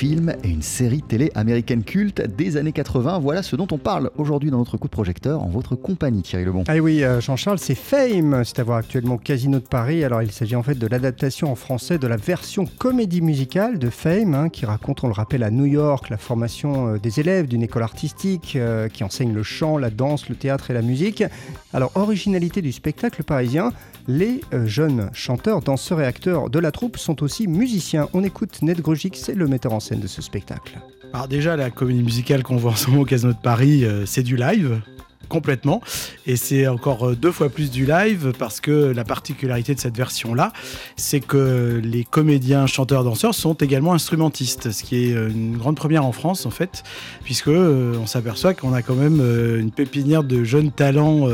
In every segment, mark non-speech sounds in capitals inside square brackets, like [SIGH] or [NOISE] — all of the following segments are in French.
film et une série télé américaine culte des années 80. Voilà ce dont on parle aujourd'hui dans notre coup de projecteur en votre compagnie, Thierry Lebon. Ah oui, euh, Jean-Charles, c'est Fame, c'est à voir actuellement au Casino de Paris. Alors il s'agit en fait de l'adaptation en français de la version comédie musicale de Fame, hein, qui raconte, on le rappelle, à New York, la formation euh, des élèves d'une école artistique euh, qui enseigne le chant, la danse, le théâtre et la musique. Alors originalité du spectacle parisien, les jeunes chanteurs, danseurs et acteurs de la troupe sont aussi musiciens. On écoute Ned Grugic, c'est le metteur en scène de ce spectacle. Alors déjà, la comédie musicale qu'on voit en ce moment au Casino de Paris, euh, c'est du live complètement. Et c'est encore euh, deux fois plus du live parce que la particularité de cette version-là, c'est que les comédiens, chanteurs, danseurs sont également instrumentistes, ce qui est euh, une grande première en France en fait, puisque on s'aperçoit qu'on a quand même une pépinière de jeunes talents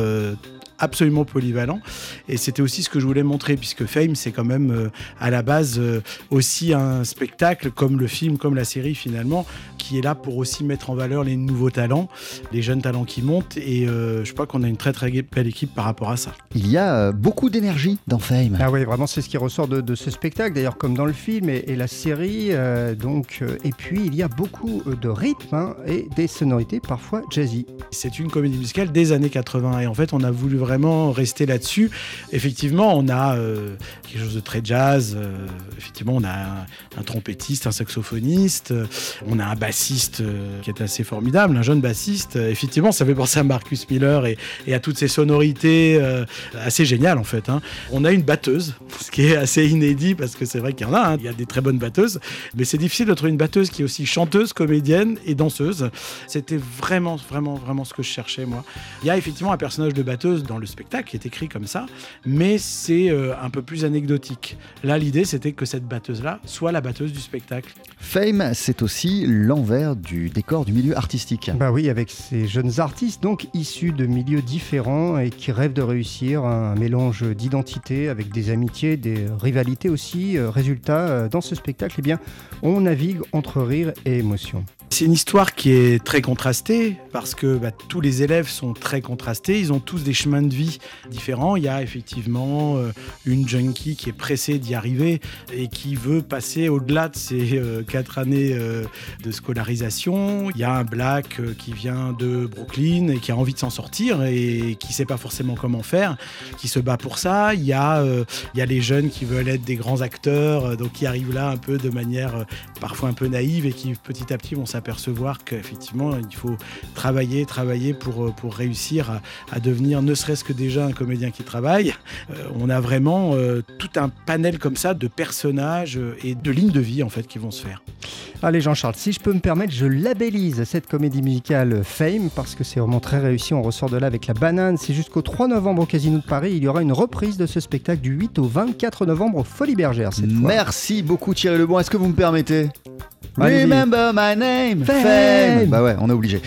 absolument polyvalent. Et c'était aussi ce que je voulais montrer, puisque Fame, c'est quand même euh, à la base euh, aussi un spectacle, comme le film, comme la série finalement, qui est là pour aussi mettre en valeur les nouveaux talents, les jeunes talents qui montent. Et euh, je crois qu'on a une très très belle équipe par rapport à ça. Il y a beaucoup d'énergie dans Fame. Ah oui, vraiment, c'est ce qui ressort de, ce spectacle, d'ailleurs, comme dans le film et, la série. donc, et puis, il y a beaucoup de rythme hein, et des sonorités parfois jazzy. C'est une comédie musicale des années 80. Et en fait, on a voulu vraiment rester là-dessus. Effectivement, on a euh, quelque chose de très jazz. Euh, effectivement, on a un, trompettiste, un saxophoniste, euh, on a un bassiste qui est assez formidable, un jeune bassiste. Effectivement, ça fait penser à Marcus Miller et, à toutes ces sonorités assez géniales en fait. Hein. On a une batteuse, [LAUGHS] ce qui est assez inédit parce que c'est vrai qu'il y en a. Hein. Il y a des très bonnes batteuses, mais c'est difficile de trouver une batteuse qui est aussi chanteuse, comédienne et danseuse. C'était vraiment, vraiment, vraiment ce que je cherchais moi. Il y a effectivement un personnage de batteuse dans le spectacle qui est écrit comme ça, mais c'est euh, un peu plus anecdotique. Là, l'idée, c'était que cette batteuse-là soit la batteuse du spectacle. Fame, c'est aussi du décor du milieu artistique. Bah oui, avec ces jeunes artistes, donc issus de milieux différents et qui rêvent de réussir un mélange d'identité avec des amitiés, des rivalités aussi. Euh, résultat, euh, dans ce spectacle, eh bien, on navigue entre rire et émotion. C'est une histoire qui est très contrastée parce que bah, tous les élèves sont très contrastés. Ils ont tous des chemins de vie différents. Il y a effectivement euh, une junkie qui est pressée d'y arriver et qui veut passer au-delà de ses euh, quatre années euh, de scolarisation. Il y a un black qui vient de Brooklyn et qui a envie de s'en sortir et qui ne sait pas forcément comment faire, qui se bat pour ça. Il y a, il y a les jeunes qui veulent être des grands acteurs, donc qui arrivent là un peu de manière parfois un peu naïve et qui petit à petit vont s'apercevoir qu'effectivement, il faut travailler, travailler pour, pour réussir à, devenir ne serait-ce que déjà un comédien qui travaille. Euh, on a vraiment euh, tout un panel comme ça de personnages euh, et de lignes de vie en fait qui vont se faire. Allez Jean-Charles, si je peux me permettre, je labellise cette comédie musicale Fame parce que c'est vraiment très réussi. On ressort de là avec la banane. C'est jusqu'au 3 novembre au Casino de Paris. Il y aura une reprise de ce spectacle du 8 au 24 novembre au Folie Bergère cette fois. Merci beaucoup Thierry Lebon. Est-ce que vous me permettez? Remember my name, Fame. Bah ouais, on est obligé.